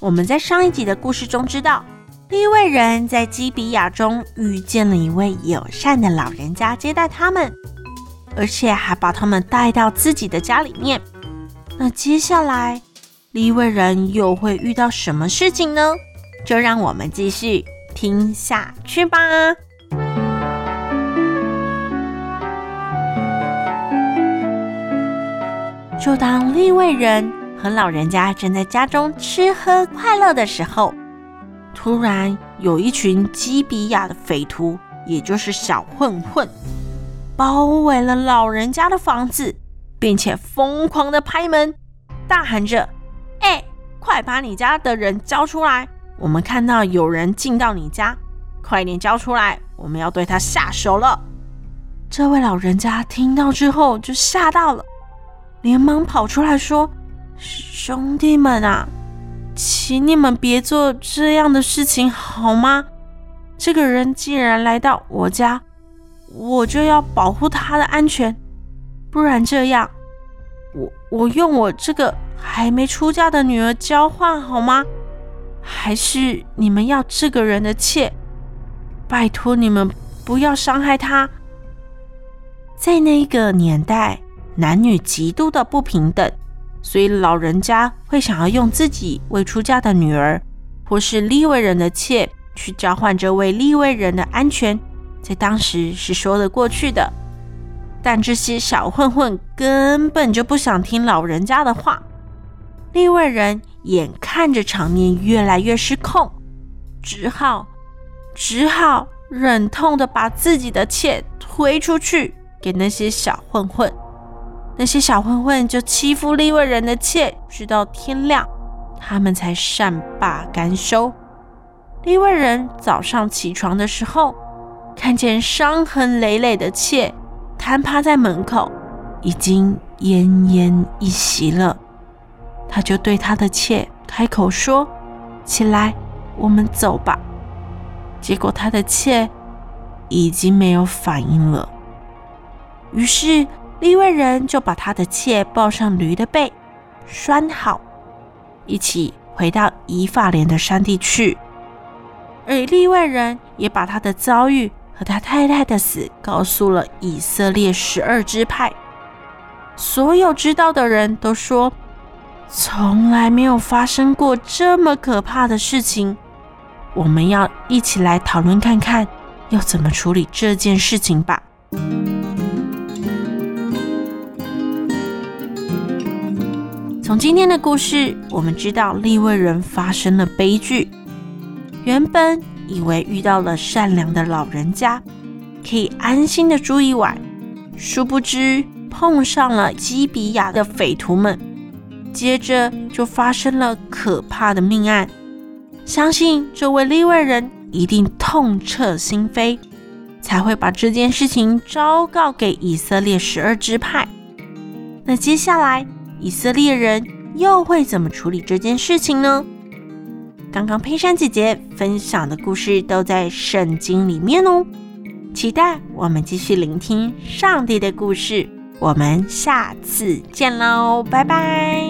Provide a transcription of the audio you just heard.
我们在上一集的故事中知道，利未人在基比亚中遇见了一位友善的老人家接待他们，而且还把他们带到自己的家里面。那接下来利未人又会遇到什么事情呢？就让我们继续听下去吧。就当利未人。和老人家正在家中吃喝快乐的时候，突然有一群基比亚的匪徒，也就是小混混，包围了老人家的房子，并且疯狂的拍门，大喊着：“哎，快把你家的人交出来！我们看到有人进到你家，快点交出来，我们要对他下手了。”这位老人家听到之后就吓到了，连忙跑出来说。兄弟们啊，请你们别做这样的事情好吗？这个人既然来到我家，我就要保护他的安全。不然这样，我我用我这个还没出嫁的女儿交换好吗？还是你们要这个人的妾？拜托你们不要伤害他。在那个年代，男女极度的不平等。所以老人家会想要用自己未出嫁的女儿，或是利未人的妾去交换这位利未人的安全，在当时是说得过去的。但这些小混混根本就不想听老人家的话。利未人眼看着场面越来越失控，只好只好忍痛的把自己的妾推出去给那些小混混。那些小混混就欺负利未人的妾，直到天亮，他们才善罢甘休。利未人早上起床的时候，看见伤痕累累的妾瘫趴在门口，已经奄奄一息了。他就对他的妾开口说：“起来，我们走吧。”结果他的妾已经没有反应了。于是。利未人就把他的妾抱上驴的背，拴好，一起回到以法莲的山地去。而利未人也把他的遭遇和他太太的死告诉了以色列十二支派。所有知道的人都说，从来没有发生过这么可怕的事情。我们要一起来讨论看看，要怎么处理这件事情吧。从今天的故事，我们知道利未人发生了悲剧。原本以为遇到了善良的老人家，可以安心的住一晚，殊不知碰上了基比亚的匪徒们，接着就发生了可怕的命案。相信这位利未人一定痛彻心扉，才会把这件事情昭告给以色列十二支派。那接下来，以色列人又会怎么处理这件事情呢？刚刚佩珊姐姐分享的故事都在圣经里面哦，期待我们继续聆听上帝的故事。我们下次见喽，拜拜。